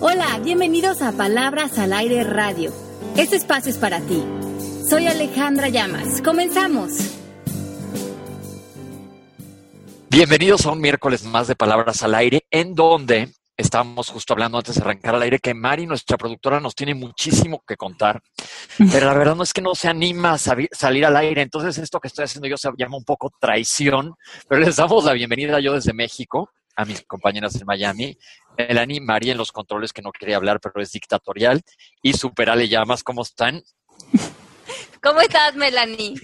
Hola, bienvenidos a Palabras al Aire Radio. Este espacio es para ti. Soy Alejandra Llamas. Comenzamos. Bienvenidos a un miércoles más de Palabras al Aire, en donde estábamos justo hablando antes de arrancar al aire que Mari, nuestra productora, nos tiene muchísimo que contar, pero la verdad no es que no se anima a salir al aire, entonces esto que estoy haciendo yo se llama un poco traición, pero les damos la bienvenida yo desde México a mis compañeras en Miami. Melanie, María en los controles que no quería hablar, pero es dictatorial. Y Superale Llamas, ¿cómo están? ¿Cómo estás, Melanie?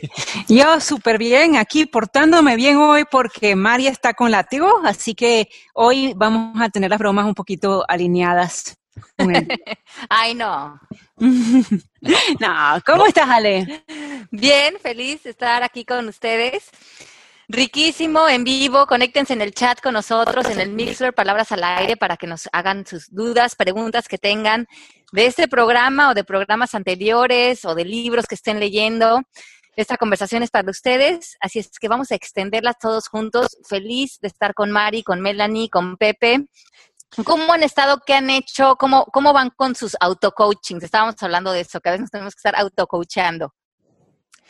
Yo súper bien, aquí portándome bien hoy porque María está con látigo, así que hoy vamos a tener las bromas un poquito alineadas. Ay, no. no, ¿cómo estás, Ale? Bien, feliz de estar aquí con ustedes. Riquísimo, en vivo, conéctense en el chat con nosotros, en el Mixler, palabras al aire, para que nos hagan sus dudas, preguntas que tengan de este programa o de programas anteriores o de libros que estén leyendo. Esta conversación es para ustedes, así es que vamos a extenderlas todos juntos. Feliz de estar con Mari, con Melanie, con Pepe. ¿Cómo han estado? ¿Qué han hecho? ¿Cómo, cómo van con sus auto-coachings? Estábamos hablando de eso, que a veces nos tenemos que estar auto-coachando.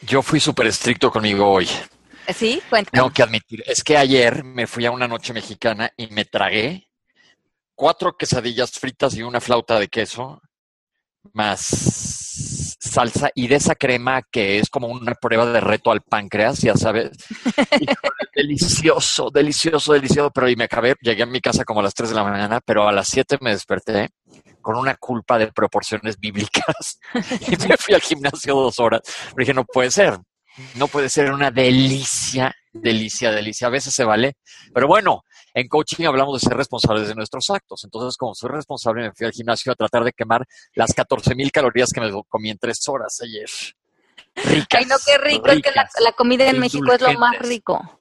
Yo fui súper estricto conmigo hoy. Sí, cuéntame. Tengo que admitir, es que ayer me fui a una noche mexicana y me tragué cuatro quesadillas fritas y una flauta de queso, más salsa y de esa crema que es como una prueba de reto al páncreas, ya sabes. delicioso, delicioso, delicioso. Pero y me acabé, llegué a mi casa como a las 3 de la mañana, pero a las 7 me desperté con una culpa de proporciones bíblicas y me fui al gimnasio dos horas. dije, no puede ser, no puede ser una delicia, delicia, delicia. A veces se vale. Pero bueno, en coaching hablamos de ser responsables de nuestros actos. Entonces, como soy responsable, me fui al gimnasio a tratar de quemar las 14 mil calorías que me comí en tres horas ayer. Ricas, Ay, no, qué rico. es que la, comida en México es lo más rico.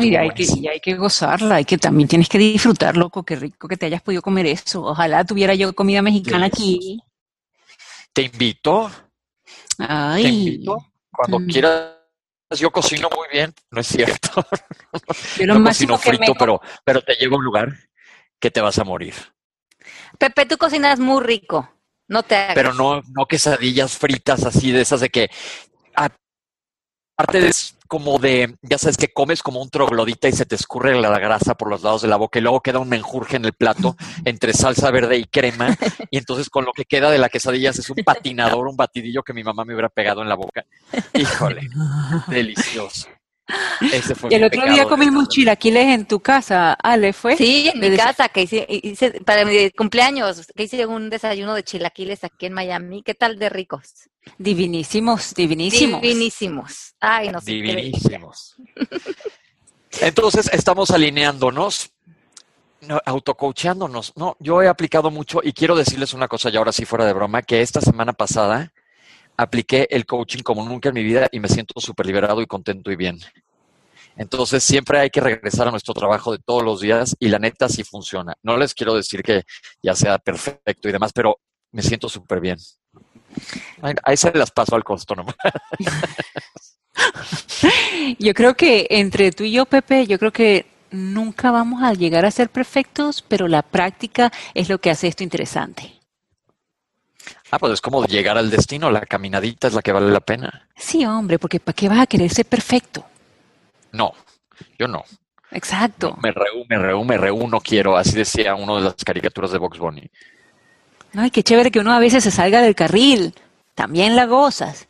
y, hay que, y hay que gozarla, hay que también tienes que disfrutar, loco, qué rico que te hayas podido comer eso. Ojalá tuviera yo comida mexicana aquí. Te invito. Ay. Te invito cuando mm. quieras, yo cocino muy bien, no es cierto. Yo no cocino frito, pero, pero te llevo a un lugar que te vas a morir. Pepe, tú cocinas muy rico, no te hagas. Pero no, no quesadillas fritas así de esas de que, aparte de como de, ya sabes que comes como un troglodita y se te escurre la grasa por los lados de la boca y luego queda un menjurje en el plato entre salsa verde y crema y entonces con lo que queda de la quesadilla es un patinador, un batidillo que mi mamá me hubiera pegado en la boca. Híjole, delicioso. Ese fue y el otro día comimos chilaquiles en tu casa, Ale, ¿fue? Sí, en mi casa, que hice, para mi cumpleaños, que hice un desayuno de chilaquiles aquí en Miami. ¿Qué tal de ricos? Divinísimos, divinísimos. Divinísimos. Ay, no sé. Divinísimos. Entonces, estamos alineándonos, autocoachándonos. No, yo he aplicado mucho y quiero decirles una cosa ya ahora sí fuera de broma, que esta semana pasada apliqué el coaching como nunca en mi vida y me siento súper liberado y contento y bien. Entonces siempre hay que regresar a nuestro trabajo de todos los días y la neta sí funciona. No les quiero decir que ya sea perfecto y demás, pero me siento súper bien. Ahí se las paso al costo nomás. Yo creo que entre tú y yo, Pepe, yo creo que nunca vamos a llegar a ser perfectos, pero la práctica es lo que hace esto interesante. Ah, pues es como llegar al destino, la caminadita es la que vale la pena. Sí, hombre, porque ¿para qué vas a querer ser perfecto? No, yo no. Exacto. me reú, me reú, me reú, no quiero, así decía uno de las caricaturas de Box Bunny. Ay, qué chévere que uno a veces se salga del carril, también la gozas.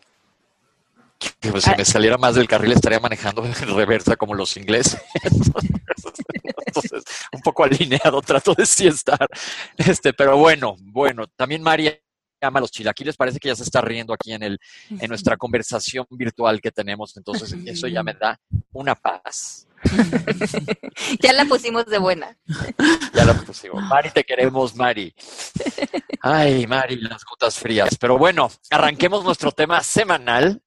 Pues si me saliera más del carril estaría manejando en reversa como los ingleses. Entonces, un poco alineado trato de sí estar. Este, pero bueno, bueno, también María llama los chilaquiles, parece que ya se está riendo aquí en, el, en nuestra conversación virtual que tenemos, entonces eso ya me da una paz. ya la pusimos de buena. Ya la pusimos. Mari, te queremos, Mari. Ay, Mari, las gotas frías. Pero bueno, arranquemos nuestro tema semanal.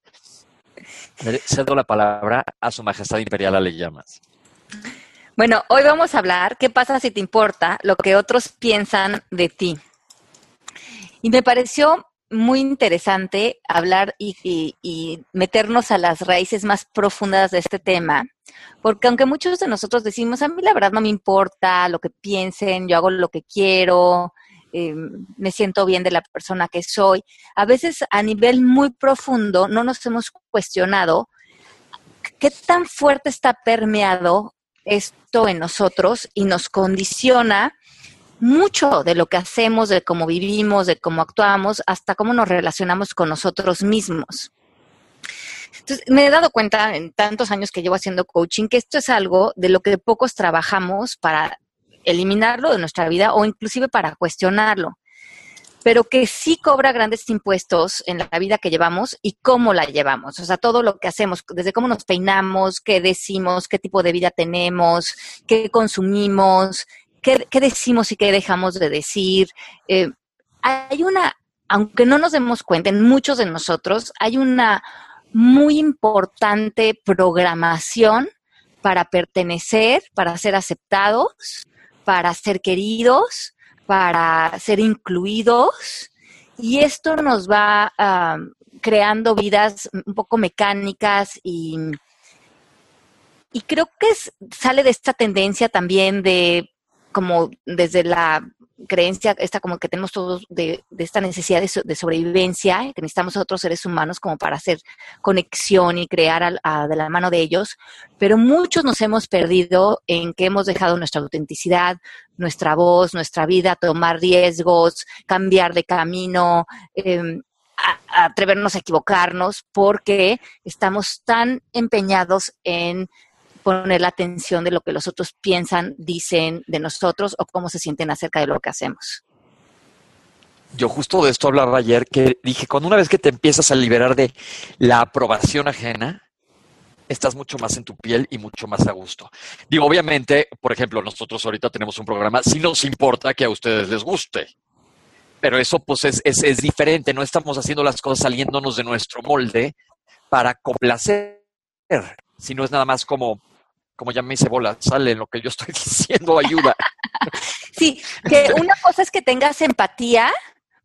cedo la palabra a Su Majestad Imperial Ale Llamas. Bueno, hoy vamos a hablar qué pasa si te importa lo que otros piensan de ti. Y me pareció muy interesante hablar y, meternos a las raíces más profundas de este tema, porque aunque muchos de nosotros decimos, a mí la verdad no me importa lo que piensen, yo hago lo que quiero, em, me siento bien de la persona que soy, a veces a nivel muy profundo no nos hemos cuestionado qué tan fuerte está permeado esto en nosotros y nos condiciona mucho de lo que hacemos, de cómo vivimos, de cómo actuamos, hasta cómo nos relacionamos con nosotros mismos. Entonces, me he dado cuenta en tantos años que llevo haciendo coaching que esto es algo de lo que pocos trabajamos para eliminarlo de nuestra vida o inclusive para cuestionarlo, pero que sí cobra grandes impuestos en la vida que llevamos y cómo la llevamos. O sea, todo lo que hacemos, desde cómo nos peinamos, qué decimos, qué tipo de vida tenemos, qué consumimos, qué, decimos y qué dejamos de decir. Eh, hay una, aunque no nos demos cuenta, en muchos de nosotros hay una muy importante programación para pertenecer, para ser aceptados, para ser queridos, para ser incluidos. Y esto nos va ah, creando vidas un poco mecánicas y, y creo que sale de esta tendencia también de como desde la creencia esta como que tenemos todos de, esta necesidad de, sobrevivencia, que necesitamos a otros seres humanos como para hacer conexión y crear de la mano de ellos, pero muchos nos hemos perdido en que hemos dejado nuestra autenticidad, nuestra voz, nuestra vida, tomar riesgos, cambiar de camino, em, atrevernos a equivocarnos, porque estamos tan empeñados en poner la atención de lo que los otros piensan, dicen de nosotros o cómo se sienten acerca de lo que hacemos. Yo justo de esto hablaba ayer, que dije, cuando una vez que te empiezas a liberar de la aprobación ajena, estás mucho más en tu piel y mucho más a gusto. Digo, obviamente, por ejemplo, nosotros ahorita tenemos un programa, si nos importa que a ustedes les guste, pero eso pues es, es, es diferente, no estamos haciendo las cosas saliéndonos de nuestro molde para complacer, sino es nada más como, como ya me hice bola, sale lo que yo estoy diciendo, ayuda. sí, que una cosa es que tengas empatía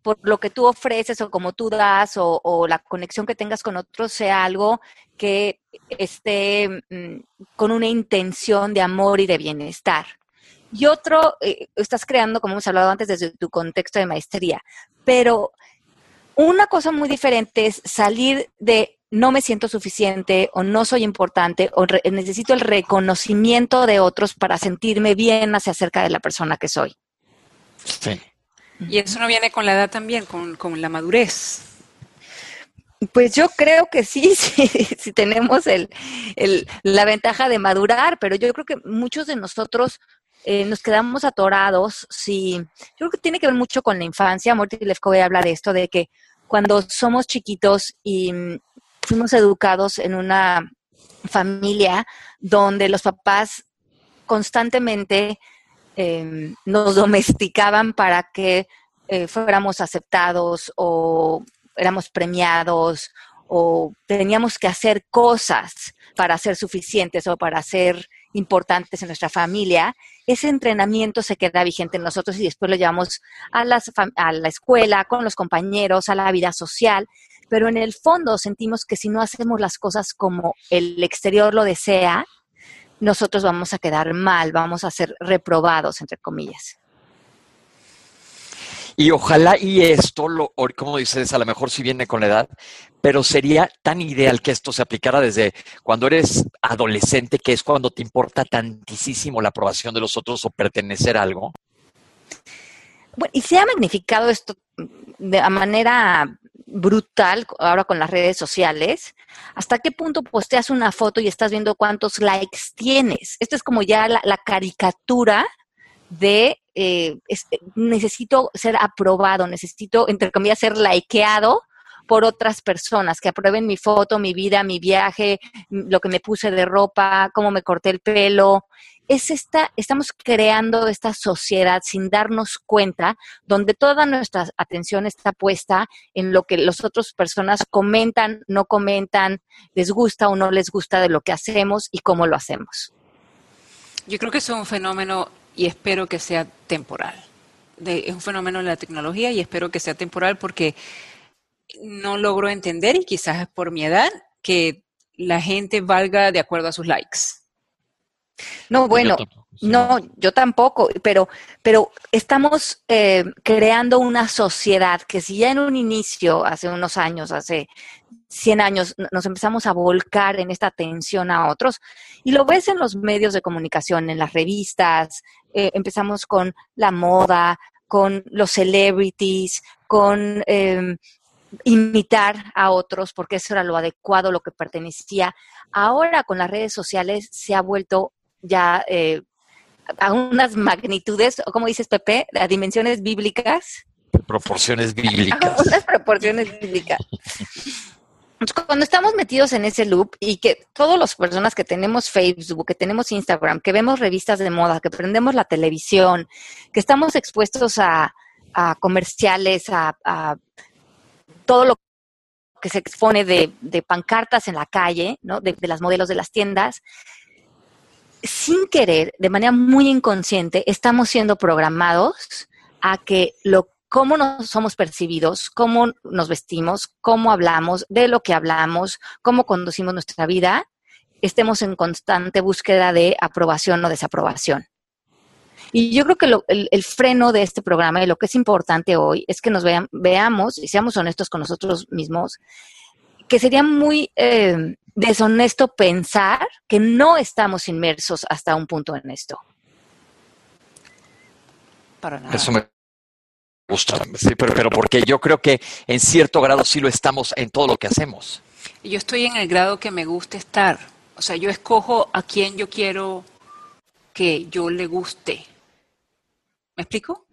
por lo que tú ofreces o como tú das o, la conexión que tengas con otros sea algo que esté mm, con una intención de amor y de bienestar. Y otro, eh, estás creando, como hemos hablado antes, desde tu contexto de maestría, pero una cosa muy diferente es salir de no me siento suficiente o no soy importante o necesito el reconocimiento de otros para sentirme bien hacia acerca de la persona que soy. Sí. Y eso no viene con la edad también, con, la madurez. Pues yo creo que sí, sí, tenemos el, la ventaja de madurar, pero yo creo que muchos de nosotros eh, nos quedamos atorados. Sí, yo creo que tiene que ver mucho con la infancia. Morty Lefkoe habla de esto, de que cuando somos chiquitos y fuimos educados en una familia donde los papás constantemente em, nos domesticaban para que eh, fuéramos aceptados o éramos premiados o teníamos que hacer cosas para ser suficientes o para ser importantes en nuestra familia, ese entrenamiento se queda vigente en nosotros y después lo llevamos a, a la escuela, con los compañeros, a la vida social pero en el fondo sentimos que si no hacemos las cosas como el exterior lo desea, nosotros vamos a quedar mal, vamos a ser reprobados, entre comillas. Y ojalá y esto, lo, como dices, a lo mejor si viene con la edad, pero sería tan ideal que esto se aplicara desde cuando eres adolescente, que es cuando te importa tantísimo la aprobación de los otros o pertenecer a algo. Bueno, y se ha magnificado esto de manera brutal ahora con las redes sociales. ¿Hasta qué punto posteas una foto y estás viendo cuántos likes tienes? Esto es como ya la, caricatura de eh, necesito ser aprobado, necesito, entre comillas, ser likeado por otras personas, que aprueben mi foto, mi vida, mi viaje, lo que me puse de ropa, cómo me corté el pelo. Es esta, estamos creando esta sociedad sin darnos cuenta, donde toda nuestra atención está puesta en lo que las otras personas comentan, no comentan, les gusta o no les gusta de lo que hacemos y cómo lo hacemos. Yo creo que es un fenómeno y espero que sea temporal. es un fenómeno de la tecnología y espero que sea temporal porque no logro entender, y quizás es por mi edad, que la gente valga de acuerdo a sus likes. No, bueno, no, yo tampoco, pero, pero estamos eh, creando una sociedad que si ya en un inicio, hace unos años, hace 100 años, nos empezamos a volcar en esta atención a otros, y lo ves en los medios de comunicación, en las revistas, eh, empezamos con la moda, con los celebrities, con eh, imitar a otros, porque eso era lo adecuado, lo que pertenecía. Ahora con las redes sociales se ha vuelto ya eh, a unas magnitudes, o como dices Pepe, a dimensiones bíblicas. Proporciones bíblicas. unas proporciones bíblicas. Cuando estamos metidos en ese loop y que todas las personas que tenemos Facebook, que tenemos Instagram, que vemos revistas de moda, que prendemos la televisión, que estamos expuestos a, comerciales, a, todo lo que se expone de, pancartas en la calle, ¿no? de, las modelos de las tiendas, sin querer, de manera muy inconsciente, estamos siendo programados a que lo cómo nos somos percibidos, cómo nos vestimos, cómo hablamos, de lo que hablamos, cómo conducimos nuestra vida, estemos en constante búsqueda de aprobación o desaprobación. Y yo creo que el, freno de este programa y lo que es importante hoy es que nos veamos y seamos honestos con nosotros mismos, que sería muy eh, deshonesto pensar que no estamos inmersos hasta un punto en esto. Para nada. Eso me gusta, sí, pero, pero porque yo creo que en cierto grado sí lo estamos en todo lo que hacemos. Yo estoy en el grado que me gusta estar. O sea, yo escojo a quien yo quiero que yo le guste. ¿Me explico?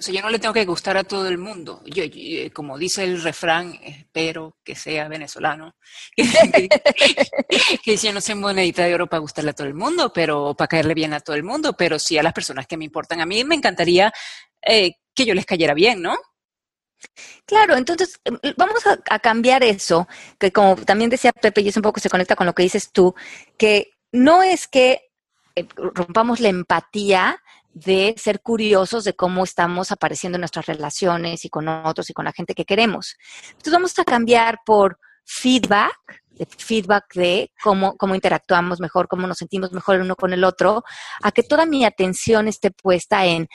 O sea, yo no le tengo que gustar a todo el mundo. Yo, eh, como dice el refrán, espero que sea venezolano. que yo no soy monedita de oro para gustarle a todo el mundo, pero para caerle bien a todo el mundo, pero sí a las personas que me importan. A mí me encantaría eh, que yo les cayera bien, ¿no? Claro, entonces em, vamos a, cambiar eso, que como también decía Pepe, y es un poco se conecta con lo que dices tú, que no es que eh, rompamos la empatía de ser curiosos de cómo estamos apareciendo en nuestras relaciones y con otros y con la gente que queremos. Entonces vamos a cambiar por feedback, de feedback de cómo, cómo interactuamos mejor, cómo nos sentimos mejor el uno con el otro, a que toda mi atención esté puesta en,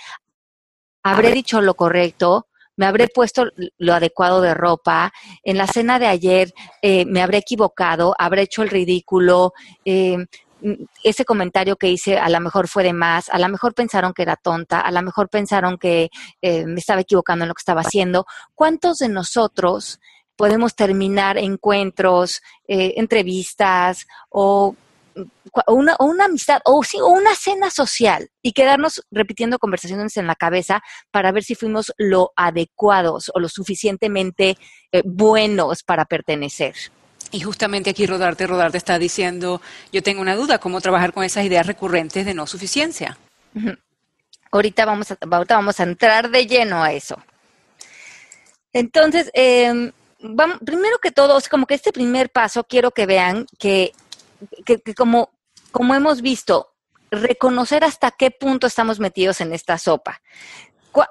habré dicho lo correcto, me habré puesto lo adecuado de ropa, en la cena de ayer eh, me habré equivocado, habré hecho el ridículo, eh, ese comentario que hice a lo mejor fue de más, a lo mejor pensaron que era tonta, a lo mejor pensaron que eh, me estaba equivocando en lo que estaba haciendo. ¿Cuántos de nosotros podemos terminar encuentros, eh, entrevistas o una, una, amistad o, sí, una cena social y quedarnos repitiendo conversaciones en la cabeza para ver si fuimos lo adecuados o lo suficientemente eh, buenos para pertenecer. Y justamente aquí Rodarte, Rodarte está diciendo, yo tengo una duda, ¿cómo trabajar con esas ideas recurrentes de no suficiencia? ahorita, vamos a, vamos a entrar de lleno a eso. Entonces, em, vamos, primero que todo, como que este primer paso quiero que vean que, que, como, como hemos visto, reconocer hasta qué punto estamos metidos en esta sopa.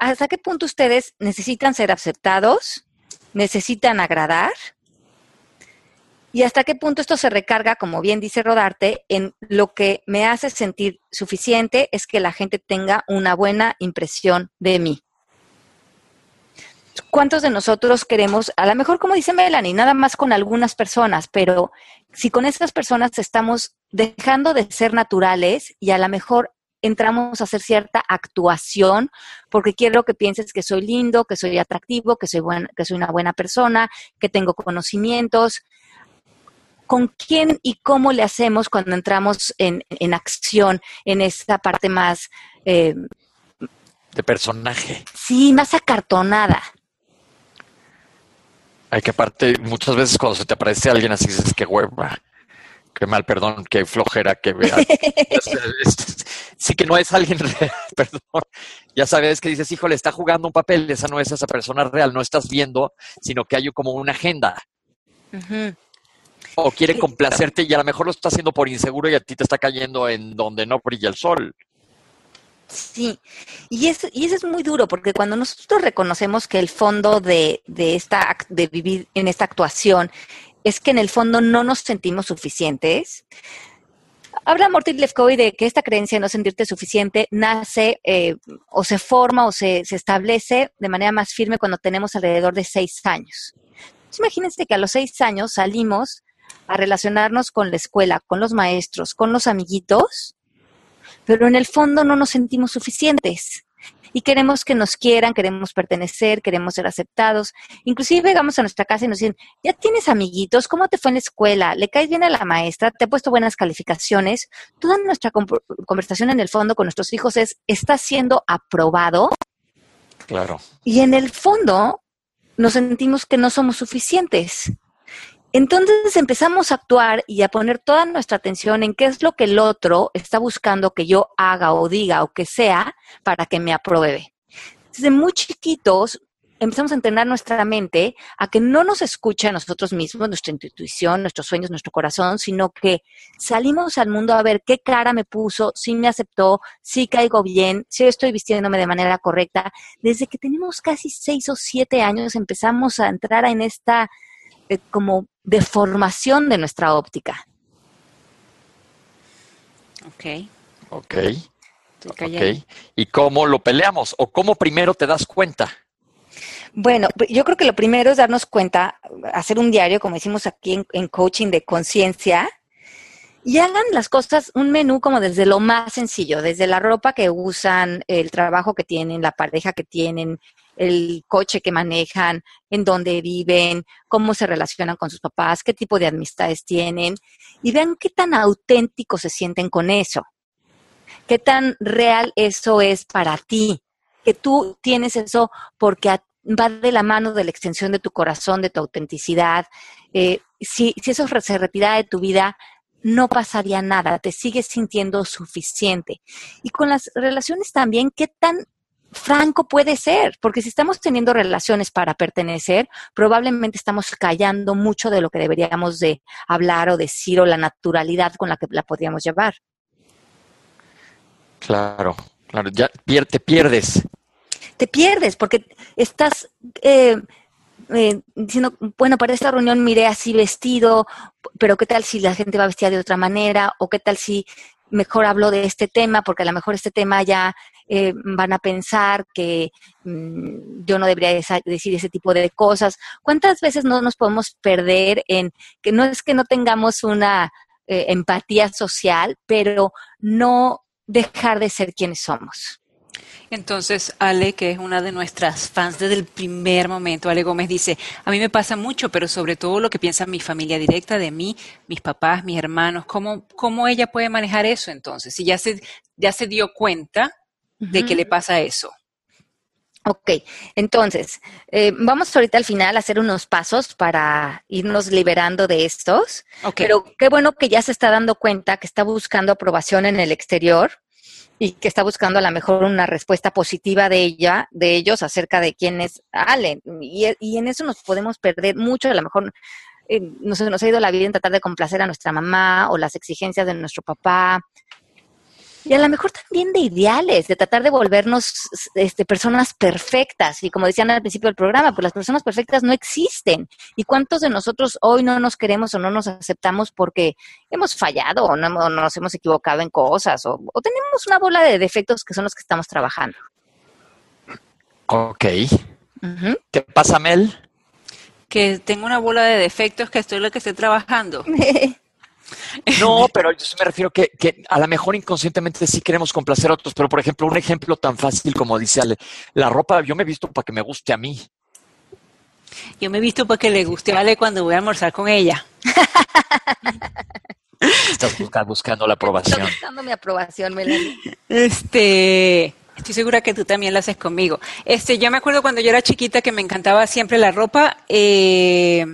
¿Hasta qué punto ustedes necesitan ser aceptados? ¿Necesitan agradar? Y hasta qué punto esto se recarga, como bien dice Rodarte, en lo que me hace sentir suficiente es que la gente tenga una buena impresión de mí. ¿Cuántos de nosotros queremos, a lo mejor como dice Melanie, nada más con algunas personas, pero si con esas personas estamos dejando de ser naturales y a lo mejor entramos a hacer cierta actuación porque quiero que pienses que soy lindo, que soy atractivo, que soy, que soy una buena persona, que tengo conocimientos, con quién y cómo le hacemos cuando entramos en, acción, en esta parte más... Eh, de personaje. Sí, más acartonada. Hay que aparte, muchas veces cuando se te aparece alguien así dices que hueva, qué mal, perdón, qué flojera, que vea. sí que no es alguien real, perdón. Ya sabes que dices, híjole, está jugando un papel, esa no es esa persona real, no estás viendo, sino que hay como una agenda o quiere complacerte y a lo mejor lo está haciendo por inseguro y a ti te está cayendo en donde no brilla el sol. Sí, y eso, y eso es muy duro, porque cuando nosotros reconocemos que el fondo de, de, esta, de vivir en esta actuación es que en el fondo no nos sentimos suficientes, Habla Morty Lefkoy de que esta creencia de no sentirte suficiente nace eh, o se forma o se, se, establece de manera más firme cuando tenemos alrededor de seis años. imagínense que a los seis años salimos a relacionarnos con la escuela, con los maestros, con los amiguitos, pero en el fondo no nos sentimos suficientes y queremos que nos quieran, queremos pertenecer, queremos ser aceptados. Inclusive llegamos a nuestra casa y nos dicen, ya tienes amiguitos, ¿cómo te fue en la escuela? ¿Le caes bien a la maestra? ¿Te ha puesto buenas calificaciones? Toda nuestra conversación en el fondo con nuestros hijos es, ¿estás siendo aprobado? Claro. Y en el fondo nos sentimos que no somos suficientes. Entonces empezamos a actuar y a poner toda nuestra atención en qué es lo que el otro está buscando que yo haga o diga o que sea para que me apruebe. Desde muy chiquitos empezamos a entrenar nuestra mente a que no nos escuche a nosotros mismos, nuestra intuición, nuestros sueños, nuestro corazón, sino que salimos al mundo a ver qué cara me puso, si me aceptó, si caigo bien, si estoy vistiéndome de manera correcta. Desde que tenemos casi seis o siete años empezamos a entrar en esta eh, como deformación de nuestra óptica. Ok. Ok. ¿Y cómo lo peleamos? ¿O cómo primero te das cuenta? Bueno, yo creo que lo primero es darnos cuenta, hacer un diario, como decimos aquí en coaching de conciencia, y hagan las cosas, un menú como desde lo más sencillo, desde la ropa que usan, el trabajo que tienen, la pareja que tienen, el coche que manejan, en dónde viven, cómo se relacionan con sus papás, qué tipo de amistades tienen y vean qué tan auténticos se sienten con eso, qué tan real eso es para ti, que tú tienes eso porque va de la mano de la extensión de tu corazón, de tu autenticidad. Eh, si, eso se retira de tu vida, no pasaría nada, te sigues sintiendo suficiente. Y con las relaciones también, ¿qué tan franco puede ser, porque si estamos teniendo relaciones para pertenecer, probablemente estamos callando mucho de lo que deberíamos de hablar o decir o la naturalidad con la que la podríamos llevar. Claro, claro, ya te pierdes. Te pierdes porque estás eh, eh, diciendo, bueno, para esta reunión miré así vestido, pero ¿qué tal si la gente va vestida de otra manera? ¿O qué tal si mejor hablo de este tema? Porque a lo mejor este tema ya eh, van a pensar que mm, yo no debería decir ese tipo de cosas. ¿Cuántas veces no nos podemos perder en que no es que no tengamos una eh, empatía social, pero no dejar de ser quienes somos? Entonces, Ale, que es una de nuestras fans desde el primer momento, Ale Gómez dice, a mí me pasa mucho, pero sobre todo lo que piensa mi familia directa de mí, mis papás, mis hermanos, ¿cómo, cómo ella puede manejar eso entonces? Si ya se, ya se dio cuenta de qué le pasa eso. Ok, entonces, eh, vamos ahorita al final a hacer unos pasos para irnos liberando de estos. Pero qué bueno que ya se está dando cuenta que está buscando aprobación en el exterior y que está buscando a lo mejor una respuesta positiva de ella, de ellos acerca de quién es Ale. Y, y en eso nos podemos perder mucho, a lo mejor eh, nos, nos ha ido la vida en tratar de complacer a nuestra mamá o las exigencias de nuestro papá y a lo mejor también de ideales, de tratar de volvernos este, personas perfectas. Y como decían al principio del programa, pues las personas perfectas no existen. ¿Y cuántos de nosotros hoy no nos queremos o no nos aceptamos porque hemos fallado o, no, nos hemos equivocado en cosas o, tenemos una bola de defectos que son los que estamos trabajando? Ok. ¿Qué pasa, Mel? Que tengo una bola de defectos que estoy lo que estoy trabajando. No, pero yo me refiero que, que a lo mejor inconscientemente sí queremos complacer a otros, pero por ejemplo, un ejemplo tan fácil como dice Ale, la ropa yo me he visto para que me guste a mí. Yo me he visto para que le guste a Ale cuando voy a almorzar con ella. Estás buscando, la aprobación. Estoy buscando mi aprobación, Melanie. Este, estoy segura que tú también la haces conmigo. Este, yo me acuerdo cuando yo era chiquita que me encantaba siempre la ropa. Eh,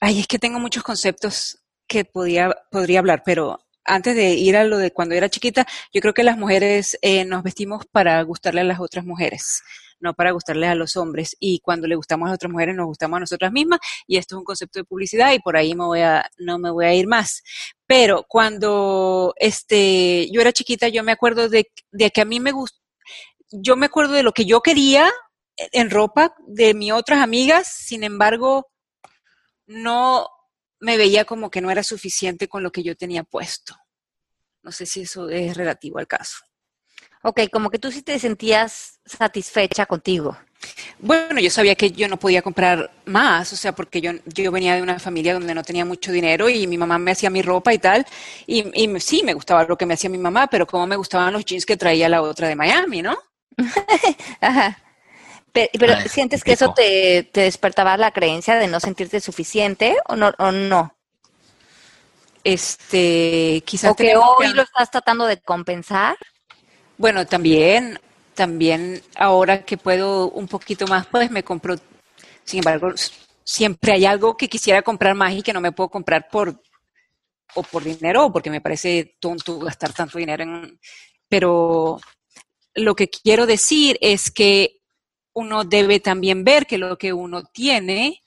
ay, es que tengo muchos conceptos que podía, podría hablar, pero antes de ir a lo de cuando era chiquita, yo creo que las mujeres eh, nos vestimos para gustarle a las otras mujeres no para gustarle a los hombres. Y cuando le gustamos a otras mujeres, nos gustamos a nosotras mismas. Y esto es un concepto de publicidad y por ahí me voy a, no me voy a ir más. Pero cuando este, yo era chiquita, yo me acuerdo de, de que a mí me gustó, yo me acuerdo de lo que yo quería en ropa de mis otras amigas, sin embargo, no me veía como que no era suficiente con lo que yo tenía puesto. No sé si eso es relativo al caso. Ok, como que tú sí te sentías satisfecha contigo. Bueno, yo sabía que yo no podía comprar más, o sea, porque yo, yo venía de una familia donde no tenía mucho dinero y mi mamá me hacía mi ropa y tal, y, y sí, me gustaba lo que me hacía mi mamá, pero como me gustaban los jeans que traía la otra de Miami, ¿no? Ajá. Pero, ¿sientes que eso te, despertaba la creencia de no sentirte suficiente o no? O no? Este, quizás. ¿O que hoy lo estás tratando de compensar? Bueno, también, también ahora que puedo un poquito más, pues me compro. Sin embargo, siempre hay algo que quisiera comprar más y que no me puedo comprar por o por dinero o porque me parece tonto gastar tanto dinero en. Pero lo que quiero decir es que uno debe también ver que lo que uno tiene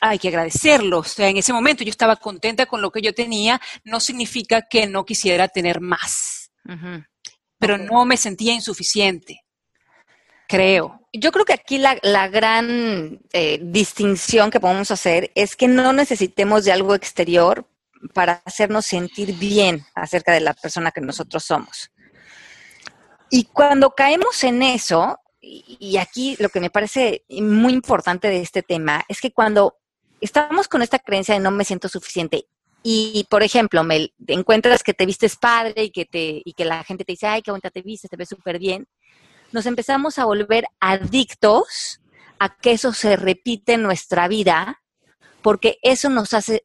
hay que agradecerlo. O sea, en ese momento yo estaba contenta con lo que yo tenía, no significa que no quisiera tener más, pero no me sentía insuficiente, creo. Yo creo que aquí la, gran eh, distinción que podemos hacer es que no necesitemos de algo exterior para hacernos sentir bien acerca de la persona que nosotros somos. Y cuando caemos en eso, y aquí lo que me parece muy importante de este tema es que cuando estamos con esta creencia de no me siento suficiente y, por ejemplo, me encuentras que te vistes padre y que, te, y que la gente te dice, ay, qué bonita te vistes, te ves súper bien, nos empezamos a volver adictos a que eso se repite en nuestra vida porque eso nos hace,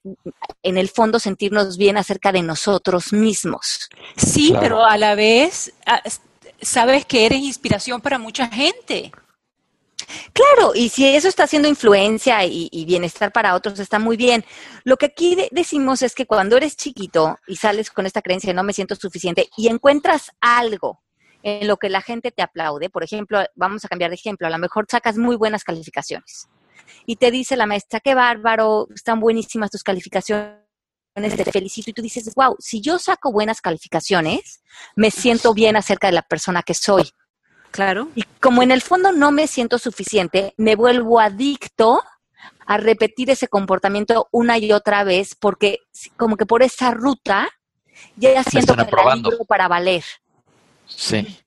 en el fondo, sentirnos bien acerca de nosotros mismos. Sí, pero a la vez ah, sabes que eres inspiración para mucha gente. Claro, y si eso está haciendo influencia y, bienestar para otros, está muy bien. Lo que aquí decimos es que cuando eres chiquito y sales con esta creencia de no me siento suficiente y encuentras algo en lo que la gente te aplaude, por ejemplo, vamos a cambiar de ejemplo, a lo mejor sacas muy buenas calificaciones y te dice la maestra, qué bárbaro, están buenísimas tus calificaciones te felicito y tú dices, wow, si yo saco buenas calificaciones, me siento bien acerca de la persona que soy. Claro. Y como en el fondo no me siento suficiente, me vuelvo adicto a repetir ese comportamiento una y otra vez porque como que por esa ruta ya siento que la para valer. Sí.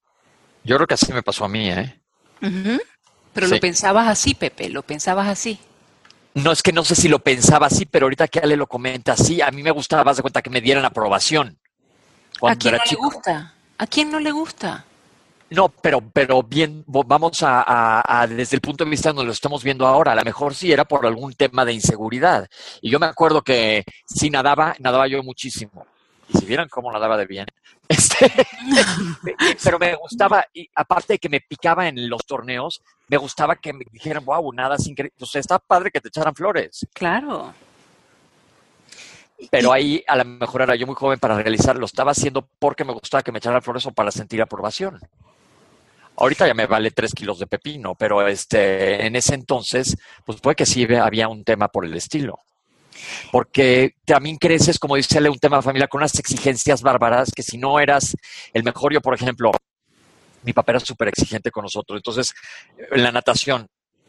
Yo creo que así me pasó a mí, ¿eh? Pero lo pensabas así, Pepe, lo pensabas así. No es que no sé si lo pensaba así, pero ahorita que Ale lo comenta así, a mí me gustaba, de cuenta que me dieran aprobación. ¿A quién no le gusta? ¿A quién no le gusta? No, pero, pero bien, vamos a, desde el punto de vista donde lo estamos viendo ahora. A lo mejor sí era por algún tema de inseguridad. Y yo me acuerdo que si nadaba, nadaba yo muchísimo. Y si vieran cómo nadaba de bien. Este, pero me gustaba, y aparte de que me picaba en los torneos, me gustaba que me dijeran, wow, nada sin increíble. O sea, está padre que te echaran flores. Claro. Pero ahí a lo mejor era yo muy joven para realizarlo. Estaba haciendo porque me gustaba que me echaran flores o para sentir aprobación. Ahorita ya me vale tres kilos de pepino, pero este, en ese entonces, pues puede que sí había un tema por el estilo porque también creces, como dice un tema familiar con unas exigencias bárbaras que si no eras el mejor, yo por ejemplo, mi papá era súper exigente con nosotros, entonces en la natación,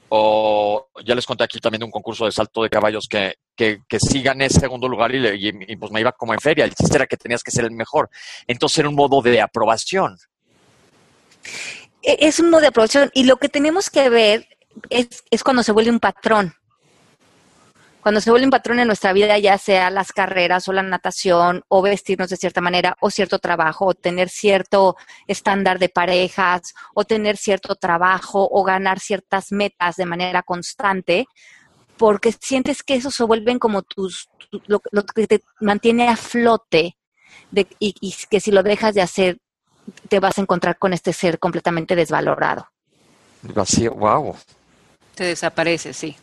o ya les conté aquí también de un concurso de salto de caballos que, que, que sí gané segundo lugar y, y, pues me iba como en feria, el chiste era que tenías que ser el mejor, entonces era un modo de aprobación. E, es un modo de aprobación y lo que tenemos que ver es, es cuando se vuelve un patrón cuando se vuelve un patrón en nuestra vida, ya sea las carreras o la natación, o vestirnos de cierta manera, o cierto trabajo, o tener cierto estándar de parejas, o tener cierto trabajo, o ganar ciertas metas de manera constante, porque sientes que eso se vuelven como tus, lo, que te mantiene a flote, de, y, que si lo dejas de hacer, te vas a encontrar con este ser completamente desvalorado. Así, wow. Te desaparece, sí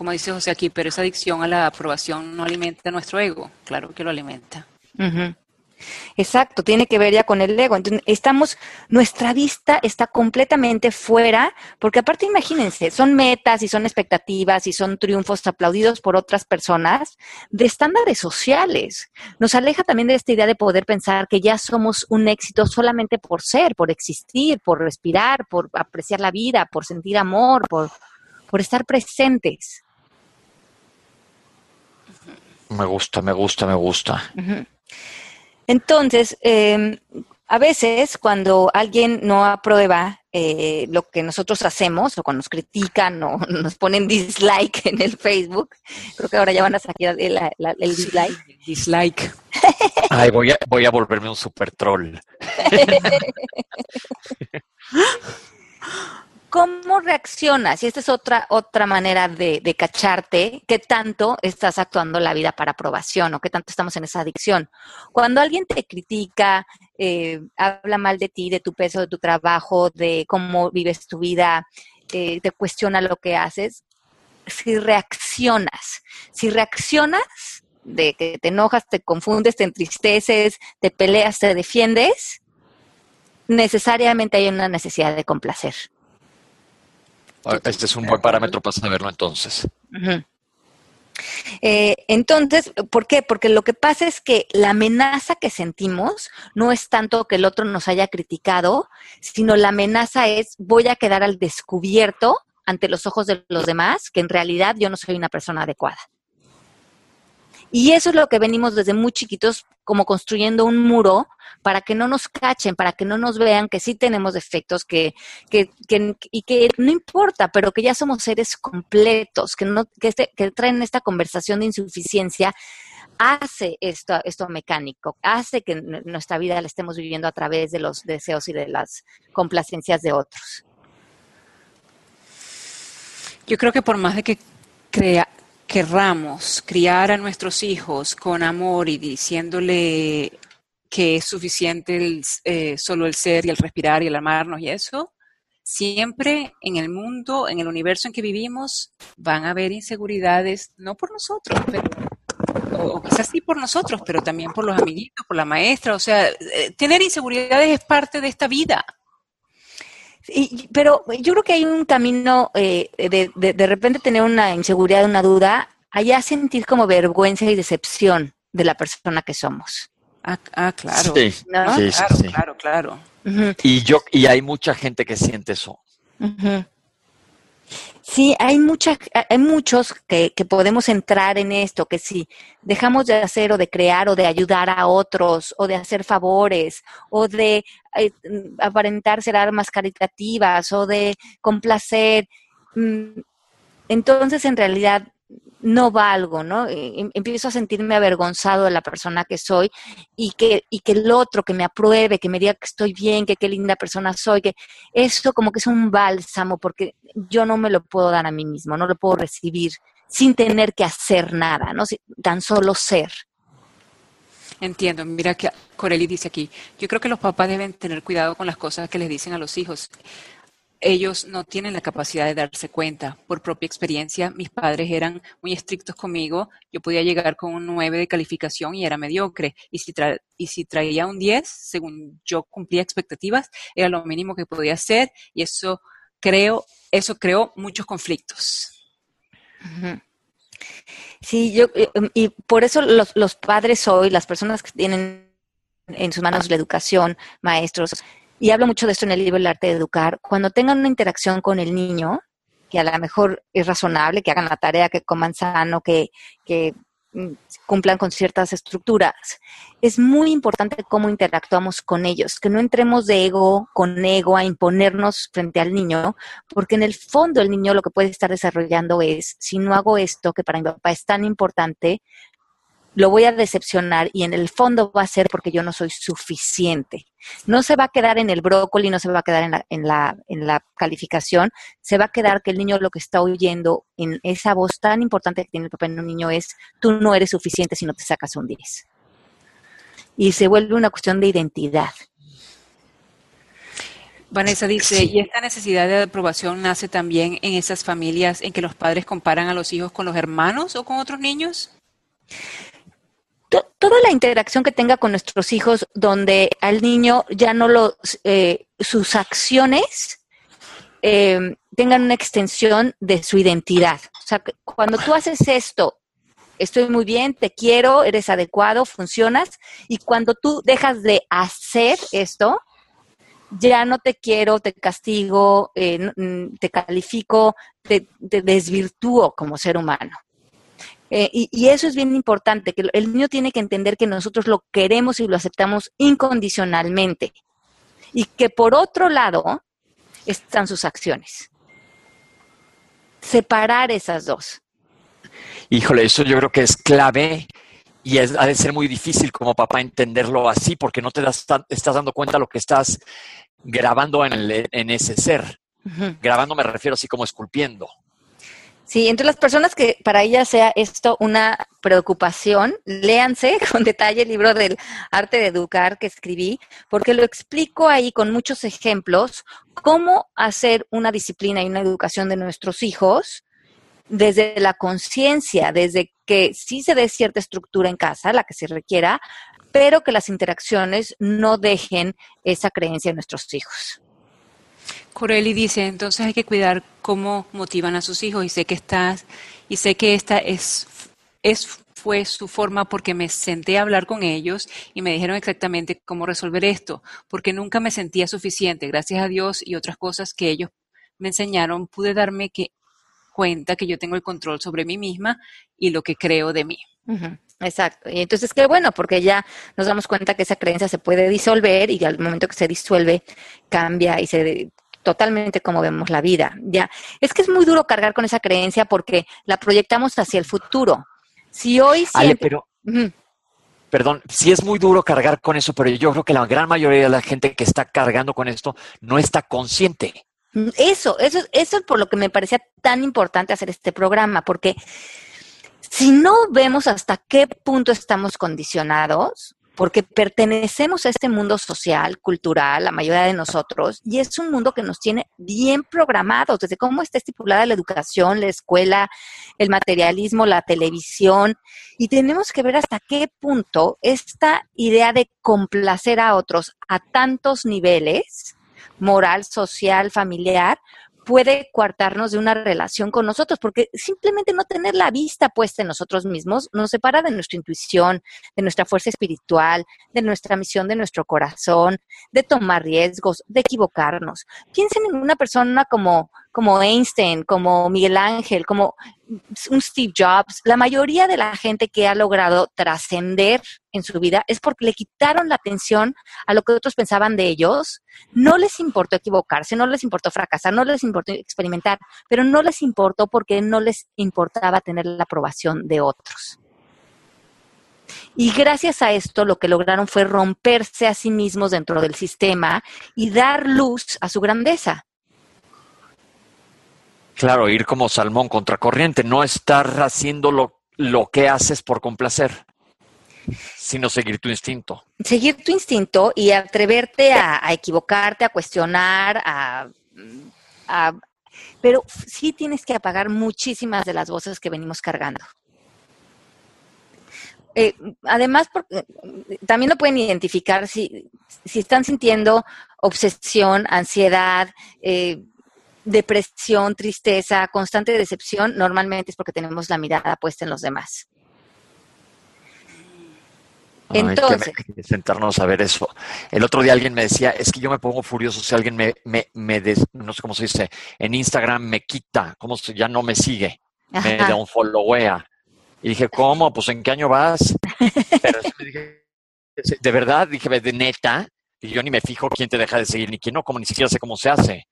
como dice José aquí, pero esa adicción a la aprobación no alimenta nuestro ego. Claro que lo alimenta. Exacto, tiene que ver ya con el ego. Entonces, estamos, nuestra vista está completamente fuera, porque aparte imagínense, son metas y son expectativas y son triunfos aplaudidos por otras personas de estándares sociales. Nos aleja también de esta idea de poder pensar que ya somos un éxito solamente por ser, por existir, por respirar, por apreciar la vida, por sentir amor, por, por estar presentes. Me gusta, me gusta, me gusta. Entonces, em, a veces cuando alguien no aprueba eh, lo que nosotros hacemos o cuando nos critican o nos ponen dislike en el Facebook, creo que ahora ya van a sacar el, dislike. Dislike. Ay, voy a, voy a volverme un super troll. ¿Cómo reaccionas? Y esta es otra, otra manera de, cacharte, qué tanto estás actuando la vida para aprobación o qué tanto estamos en esa adicción. Cuando alguien te critica, eh, habla mal de ti, de tu peso, de tu trabajo, de cómo vives tu vida, eh, te cuestiona lo que haces, si reaccionas, si reaccionas de que te enojas, te confundes, te entristeces, te peleas, te defiendes, necesariamente hay una necesidad de complacer. Este es un buen parámetro para saberlo entonces. Eh, entonces, ¿por qué? Porque lo que pasa es que la amenaza que sentimos no es tanto que el otro nos haya criticado, sino la amenaza es voy a quedar al descubierto ante los ojos de los demás que en realidad yo no soy una persona adecuada. Y eso es lo que venimos desde muy chiquitos, como construyendo un muro para que no nos cachen, para que no nos vean que sí tenemos defectos, que, que, que y que no importa, pero que ya somos seres completos, que, no, que, este, que traen esta conversación de insuficiencia hace esto, esto mecánico, hace que nuestra vida la estemos viviendo a través de los deseos y de las complacencias de otros. Yo creo que por más de que crea, querramos criar a nuestros hijos con amor y diciéndole que es suficiente el, eh, solo el ser y el respirar y el amarnos y eso, siempre en el mundo, en el universo en que vivimos, van a haber inseguridades, no por nosotros, pero, o, quizás sí por nosotros, pero también por los amiguitos, por la maestra. O sea, eh, tener inseguridades es parte de esta vida. Pero yo creo que hay un camino eh, de, de, de repente tener una inseguridad, una duda, allá sentir como vergüenza y decepción de la persona que somos. Ah, ah claro. Sí, claro, claro, Y yo, y hay mucha gente que siente eso. Sí, hay mucha, hay muchos que, que, podemos entrar en esto, que si dejamos de hacer o de crear o de ayudar a otros o de hacer favores o de eh, aparentar ser armas caritativas o de complacer, mm, entonces en realidad no valgo, ¿no? Em, empiezo a sentirme avergonzado de la persona que soy y que, y que el otro que me apruebe, que me diga que estoy bien, que qué linda persona soy, que eso como que es un bálsamo porque yo no me lo puedo dar a mí mismo, no lo puedo recibir sin tener que hacer nada, ¿no? Tan solo ser. Entiendo, mira que Coreli dice aquí, yo creo que los papás deben tener cuidado con las cosas que les dicen a los hijos ellos no tienen la capacidad de darse cuenta. Por propia experiencia, mis padres eran muy estrictos conmigo. Yo podía llegar con un 9 de calificación y era mediocre. Y si, y si traía un 10, según yo cumplía expectativas, era lo mínimo que podía hacer. Y eso creo, eso creó muchos conflictos. Sí, yo, eh, y por eso los, los padres hoy, las personas que tienen en sus manos la educación, maestros, y hablo mucho de esto en el libro El arte de educar, cuando tengan una interacción con el niño, que a lo mejor es razonable, que hagan la tarea, que coman sano, que, mm, cumplan con ciertas estructuras. Es muy importante cómo interactuamos con ellos, que no entremos de ego con ego a imponernos frente al niño, porque en el fondo el niño lo que puede estar desarrollando es, si no hago esto, que para mi papá es tan importante, lo voy a decepcionar y en el fondo va a ser porque yo no soy suficiente. No se va a quedar en el brócoli, no se va a quedar en la, en la, en la calificación, se va a quedar que el niño lo que está oyendo en esa voz tan importante que tiene el papá en un niño es, tú no eres suficiente si no te sacas un 10. Y se vuelve una cuestión de identidad. Vanessa dice, ¿y esta necesidad de aprobación nace también en esas familias en que los padres comparan a los hijos con los hermanos o con otros niños? Toda la interacción que tenga con nuestros hijos, donde al niño ya no lo, eh, sus acciones eh, tengan una extensión de su identidad. O sea, cuando tú haces esto, estoy muy bien, te quiero, eres adecuado, funcionas, y cuando tú dejas de hacer esto, ya no te quiero, te castigo, eh, te califico, te, desvirtúo como ser humano. Eh, y, y, eso es bien importante, que el niño tiene que entender que nosotros lo queremos y lo aceptamos incondicionalmente. Y que por otro lado están sus acciones. Separar esas dos. Híjole, eso yo creo que es clave y es, ha de ser muy difícil como papá entenderlo así porque no te das, estás dando cuenta de lo que estás grabando en, el, en ese ser. Grabando me refiero así como esculpiendo. Sí, entre las personas que para ellas sea esto una preocupación, léanse con detalle el libro del arte de educar que escribí, porque lo explico ahí con muchos ejemplos, cómo hacer una disciplina y una educación de nuestros hijos desde la conciencia, desde que sí se dé cierta estructura en casa, la que se requiera, pero que las interacciones no dejen esa creencia en nuestros hijos. Corelli dice, entonces hay que cuidar cómo motivan a sus hijos y sé que estás y sé que esta es es fue su forma porque me senté a hablar con ellos y me dijeron exactamente cómo resolver esto, porque nunca me sentía suficiente, gracias a Dios y otras cosas que ellos me enseñaron, pude darme que, cuenta que yo tengo el control sobre mí misma y lo que creo de mí. Exacto. Y entonces, qué bueno, porque ya nos damos cuenta que esa creencia se puede disolver y al momento que se disuelve, cambia y se totalmente como vemos la vida. Ya, es que es muy duro cargar con esa creencia porque la proyectamos hacia el futuro. Si hoy pero perdón, sí es muy duro cargar con eso, pero yo creo que la gran mayoría de la gente que está cargando con esto no está consciente. Eso, eso, eso es por lo que me parecía tan importante hacer este programa, porque si no vemos hasta qué punto estamos condicionados, porque pertenecemos a este mundo social, cultural, la mayoría de nosotros, y es un mundo que nos tiene bien programados, desde cómo está estipulada la educación, la escuela, el materialismo, la televisión, y tenemos que ver hasta qué punto esta idea de complacer a otros a tantos niveles, moral, social, familiar, puede coartarnos de una relación con nosotros, porque simplemente no tener la vista puesta en nosotros mismos nos separa de nuestra intuición, de nuestra fuerza espiritual, de nuestra misión, de nuestro corazón, de tomar riesgos, de equivocarnos. Piensen en una persona como como Einstein, como Miguel Ángel, como un Steve Jobs, la mayoría de la gente que ha logrado trascender en su vida es porque le quitaron la atención a lo que otros pensaban de ellos. No les importó equivocarse, no les importó fracasar, no les importó experimentar, pero no les importó porque no les importaba tener la aprobación de otros. Y gracias a esto lo que lograron fue romperse a sí mismos dentro del sistema y dar luz a su grandeza. Claro, ir como salmón contracorriente, no estar haciendo lo, lo que haces por complacer, sino seguir tu instinto. Seguir tu instinto y atreverte a, equivocarte, a cuestionar, a, pero sí tienes que apagar muchísimas de las voces que venimos cargando. Eh, además, también lo pueden identificar si, si están sintiendo obsesión, ansiedad, eh, depresión, tristeza, constante decepción, normalmente es porque tenemos la mirada puesta en los demás. Entonces. Que, sentarnos a ver eso. El otro día alguien me decía, es que yo me pongo furioso si alguien me, me, me no sé cómo se dice, en Instagram me quita, como si ya no me sigue, me da un followea. Y dije, ¿cómo? Pues ¿en qué año vas? Pero me dije, de verdad, dije, de neta, y yo ni me fijo quién te deja de seguir ni quién no, como ni siquiera sé cómo se hace.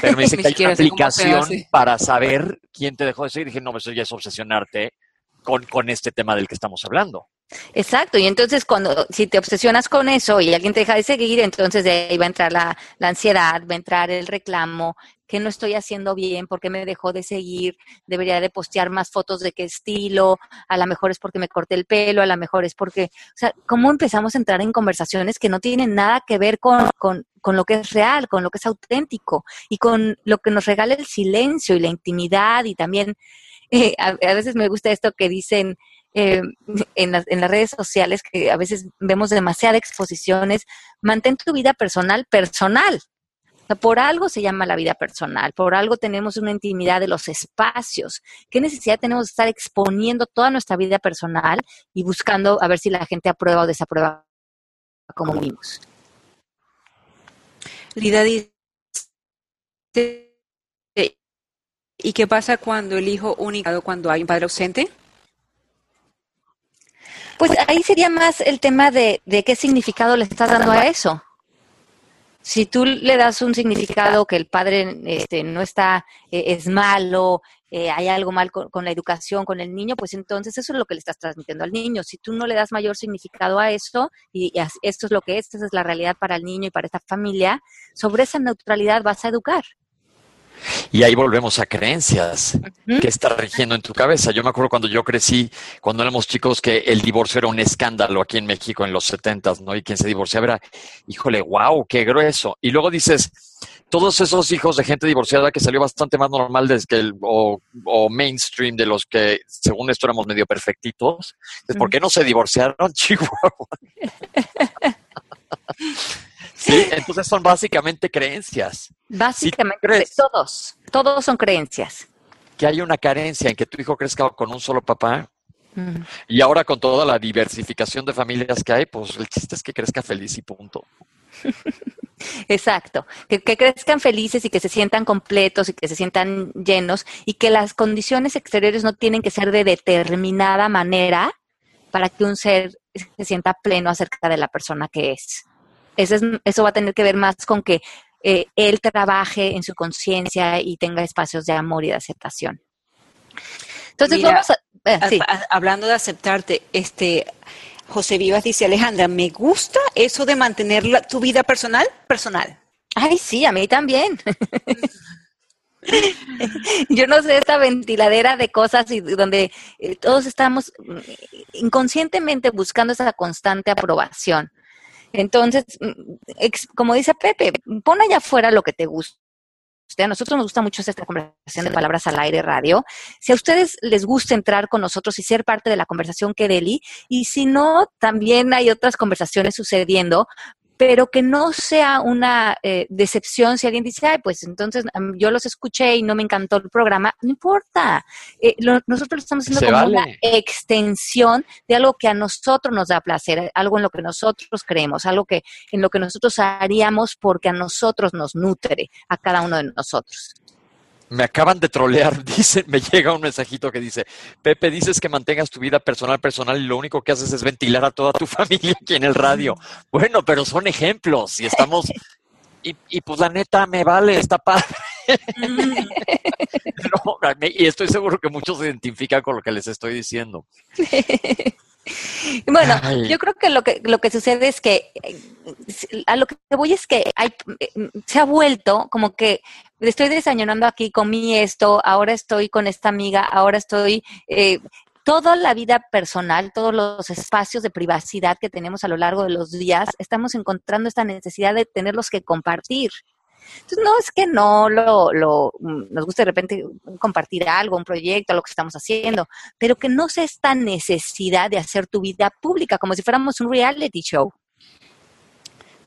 Pero me dice que hay una aplicación para saber quién te dejó de seguir. Dije, no, eso ya es obsesionarte con, con este tema del que estamos hablando. Exacto, y entonces cuando, si te obsesionas con eso y alguien te deja de seguir, entonces de ahí va a entrar la, la ansiedad, va a entrar el reclamo, que no estoy haciendo bien, por qué me dejó de seguir, debería de postear más fotos de qué estilo, a lo mejor es porque me corté el pelo, a lo mejor es porque, o sea, ¿cómo empezamos a entrar en conversaciones que no tienen nada que ver con, con, con lo que es real, con lo que es auténtico y con lo que nos regala el silencio y la intimidad y también, eh, a, veces me gusta esto que dicen, eh, en, las, en las redes sociales, que a veces vemos demasiadas exposiciones, mantén tu vida personal personal. Sea, por algo se llama la vida personal, por algo tenemos una intimidad de los espacios. ¿Qué necesidad tenemos de estar exponiendo toda nuestra vida personal y buscando a ver si la gente aprueba o desaprueba como vimos? Lida dice, ¿y qué pasa cuando el hijo único, cuando hay un padre ausente? Pues ahí sería más el tema de, de qué significado le estás dando a eso. Si tú le das un significado que el padre este, no está, eh, es malo, eh, hay algo mal con, la educación, con el niño, pues entonces eso es lo que le estás transmitiendo al niño. Si tú no le das mayor significado a eso, y, y esto es lo que es, esa es la realidad para el niño y para esta familia, sobre esa neutralidad vas a educar. Y ahí volvemos a creencias que está rigiendo en tu cabeza. Yo me acuerdo cuando yo crecí, cuando éramos chicos, que el divorcio era un escándalo aquí en México en los setentas, ¿no? Y quien se divorciaba era, híjole, wow, qué grueso. Y luego dices, todos esos hijos de gente divorciada que salió bastante más normal desde que el, o, o, mainstream de los que, según esto, éramos medio perfectitos, ¿por qué no se divorciaron, Chihuahua? Sí, entonces son básicamente creencias. Básicamente, si todos, todos son creencias. Que hay una carencia en que tu hijo crezca con un solo papá. Mm. Y ahora con toda la diversificación de familias que hay, pues el chiste es que crezca feliz y punto. Exacto, que, que, crezcan felices y que se sientan completos y que se sientan llenos y que las condiciones exteriores no tienen que ser de determinada manera para que un ser se sienta pleno acerca de la persona que es. Eso, es, eso va a tener que ver más con que eh, él trabaje en su conciencia y tenga espacios de amor y de aceptación. Entonces, Mira, vamos a, eh, sí. Hablando de aceptarte, este, José Vivas dice, Alejandra, me gusta eso de mantener la, tu vida personal, personal. Ay, sí, a mí también. Yo no sé esta ventiladera de cosas y donde eh, todos estamos mm, inconscientemente buscando esa constante aprobación. Entonces, mm, como dice Pepe, pon allá afuera lo que te gusta. A nosotros nos gusta mucho esta conversación de palabras al aire radio. Si a ustedes les gusta entrar con nosotros y ser parte de la conversación que Deli, y si no, también hay otras conversaciones sucediendo, pero que no sea una eh, decepción si alguien dice, ay, pues entonces yo los escuché y no me encantó el programa, no importa. Eh, lo, nosotros lo estamos haciendo Se como vale. una extensión de algo que a nosotros nos da placer, algo en lo que nosotros creemos, algo que en lo que nosotros haríamos porque a nosotros nos nutre, a cada uno de nosotros. Me acaban de trolear, dice, me llega un mensajito que dice, Pepe, dices que mantengas tu vida personal, personal, y lo único que haces es ventilar a toda tu familia aquí en el radio. Bueno, pero son ejemplos, y estamos, y, y pues la neta me vale, está padre. no, y estoy seguro que muchos se identifican con lo que les estoy diciendo. Bueno, Ay. yo creo que lo que lo que sucede es que a lo que voy es que hay, se ha vuelto como que estoy desayunando aquí, comí esto, ahora estoy con esta amiga, ahora estoy eh, toda la vida personal, todos los espacios de privacidad que tenemos a lo largo de los días, estamos encontrando esta necesidad de tenerlos que compartir. Entonces, no es que no lo, lo, nos guste de repente compartir algo, un proyecto, lo que estamos haciendo, pero que no sea esta necesidad de hacer tu vida pública, como si fuéramos un reality show.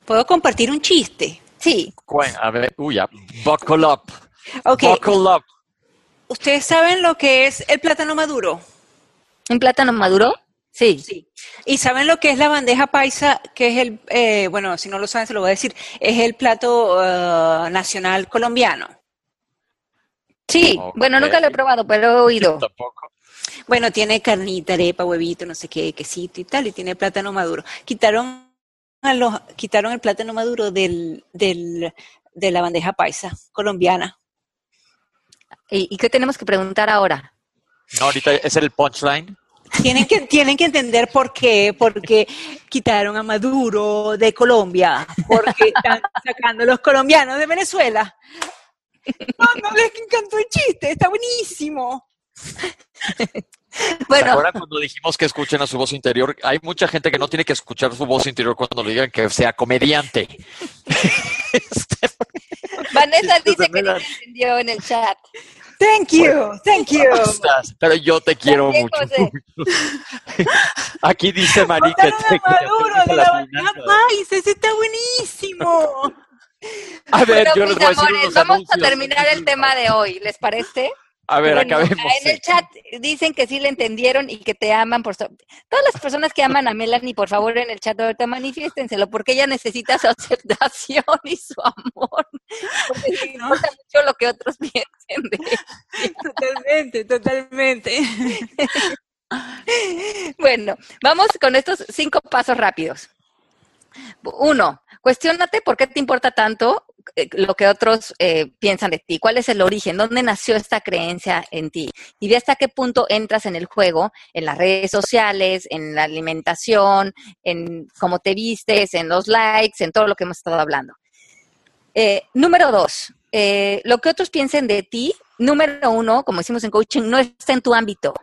¿Puedo compartir un chiste? Sí. A ver, uy, ya. Buckle up. Okay. Buckle up. ¿Ustedes saben lo que es el plátano maduro? ¿Un plátano maduro? Sí. sí. ¿Y saben lo que es la bandeja paisa? Que es el, eh, bueno, si no lo saben, se lo voy a decir, es el plato uh, nacional colombiano. Sí, okay. bueno, nunca lo he probado, pero he oído. Yo tampoco. Bueno, tiene carnita, arepa, huevito, no sé qué, quesito y tal, y tiene plátano maduro. Quitaron a los, quitaron el plátano maduro del, del, de la bandeja paisa colombiana. ¿Y, ¿Y qué tenemos que preguntar ahora? No, ahorita es el punchline. Tienen que, tienen que entender por qué, porque quitaron a Maduro de Colombia, porque están sacando a los colombianos de Venezuela. No, no les encantó el chiste, está buenísimo. Bueno. Ahora cuando dijimos que escuchen a su voz interior? Hay mucha gente que no tiene que escuchar su voz interior cuando le digan que sea comediante. Vanessa dice que no entendió en el chat. Thank you, thank you. Pero yo te quiero mucho. Aquí dice Mari que te Maduro, de la ese está buenísimo. A ver, yo les voy a decir unos Vamos a terminar el tema de hoy, ¿les parece? A ver, acabemos. En el chat dicen que sí le entendieron y que te aman por Todas las personas que aman a Melanie, por favor, en el chat ahorita manifiéstenselo, porque ella necesita su aceptación y su amor. Porque le importa mucho lo que otros piensen de Totalmente, totalmente. bueno, vamos con estos cinco pasos rápidos. Uno, cuestionate por qué te importa tanto lo que otros eh, piensan de ti, cuál es el origen, dónde nació esta creencia en ti y de hasta qué punto entras en el juego, en las redes sociales, en la alimentación, en cómo te vistes, en los likes, en todo lo que hemos estado hablando. Eh, número dos, lo que otros piensen de ti, número uno, como decimos en coaching, no está en tu ámbito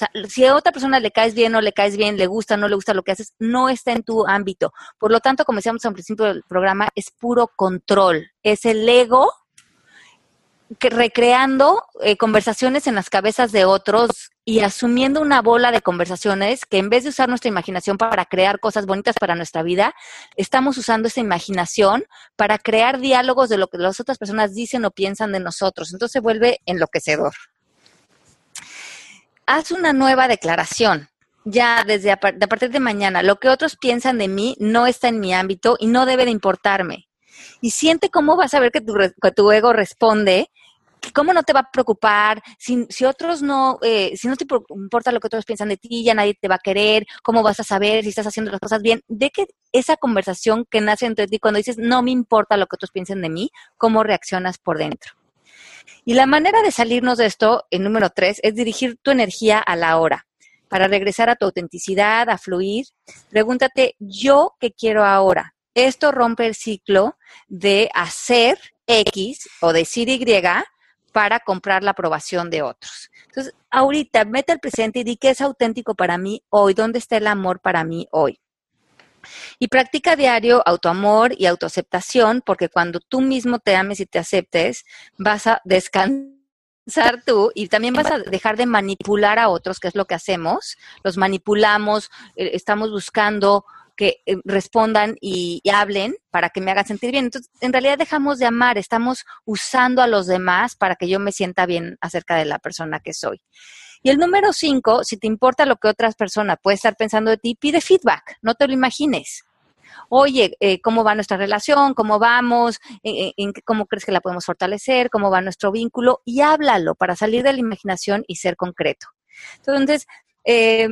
sea, si a otra persona le caes bien, no le caes bien, le gusta, no le gusta lo que haces, no está en tu ámbito. Por lo tanto, como decíamos al principio del programa, es puro control. Es el ego recreando eh, conversaciones en las cabezas de otros y asumiendo una bola de conversaciones que en vez de usar nuestra imaginación para crear cosas bonitas para nuestra vida, estamos usando esa imaginación para crear diálogos de lo que las otras personas dicen o piensan de nosotros. Entonces se vuelve enloquecedor haz una nueva declaración. Ya desde a, partir de mañana, lo que otros piensan de mí no está en mi ámbito y no debe de importarme. Y siente cómo vas a ver que tu, ego responde ¿cómo no te va a preocupar? Si, si otros no, eh, si no te importa lo que otros piensan de ti, ya nadie te va a querer, ¿cómo vas a saber si estás haciendo las cosas bien? De que esa conversación que nace entre ti cuando dices, no me importa lo que otros piensen de mí, ¿cómo reaccionas por dentro? Y la manera de salirnos de esto, el número tres, es dirigir tu energía a la hora. Para regresar a tu autenticidad, a fluir, pregúntate, ¿yo qué quiero ahora? Esto rompe el ciclo de hacer X o decir Y para comprar la aprobación de otros. Entonces, ahorita mete el presente y di qué es auténtico para mí hoy, dónde está el amor para mí hoy. Y practica diario autoamor y autoaceptación, porque cuando tú mismo te ames y te aceptes, vas a descansar tú y también vas a dejar de manipular a otros, que es lo que hacemos. Los manipulamos, eh, estamos buscando que eh, respondan y, hablen para que me hagan sentir bien. Entonces, en realidad dejamos de amar, estamos usando a los demás para que yo me sienta bien acerca de la persona que soy. Y el número cinco, si te importa lo que otras personas pueden estar pensando de ti, pide feedback, no te lo imagines. Oye, eh, ¿cómo va nuestra relación? ¿Cómo vamos? ¿En, ¿Cómo crees que la podemos fortalecer? ¿Cómo va nuestro vínculo? Y háblalo para salir de la imaginación y ser concreto. Entonces, eh,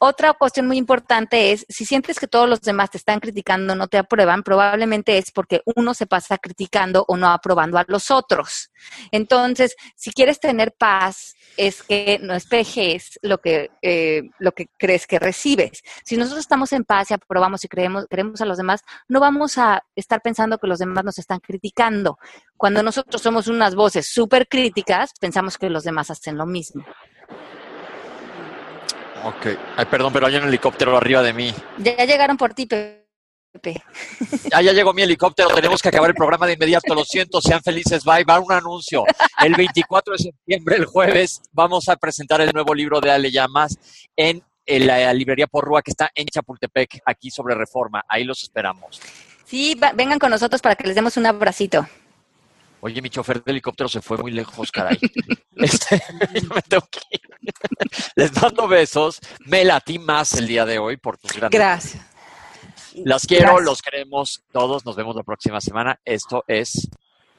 otra cuestión muy importante es, si sientes que todos los demás te están criticando, no te aprueban, probablemente es porque uno se pasa criticando o no aprobando a los otros. Entonces, si quieres tener paz, es que no espejes lo que, eh, lo que crees que recibes. Si nosotros estamos en paz y aprobamos y creemos, queremos a los demás, no vamos a estar pensando que los demás nos están criticando. Cuando nosotros somos unas voces súper críticas, pensamos que los demás hacen lo mismo. Ok. Ay, perdón, pero hay un helicóptero arriba de mí. Ya llegaron por ti, Pepe. Ah, ya llegó mi helicóptero. Tenemos que acabar el programa de inmediato. Lo siento, sean felices. Bye. Va un anuncio. El 24 de septiembre, el jueves, vamos a presentar el nuevo libro de Ale Llamas en, la librería Porrúa que está en Chapultepec, aquí sobre Reforma. Ahí los esperamos. Sí, vengan con nosotros para que les demos un abracito. Oye, mi chofer de helicóptero se fue muy lejos, caray. Este, me tengo que ir. Les mando besos. Me latí más el día de hoy por tus grandes. Gracias. Las quiero, los queremos todos. Nos vemos la próxima semana. Esto es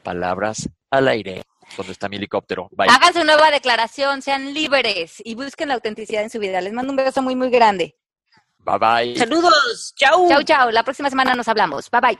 Palabras al Aire. ¿Dónde está mi helicóptero? Bye. Hagan su nueva declaración, sean libres y busquen la autenticidad en su vida. Les mando un beso muy, muy grande. Bye bye. Saludos. Chau. Chau, chau. La próxima semana nos hablamos. Bye bye.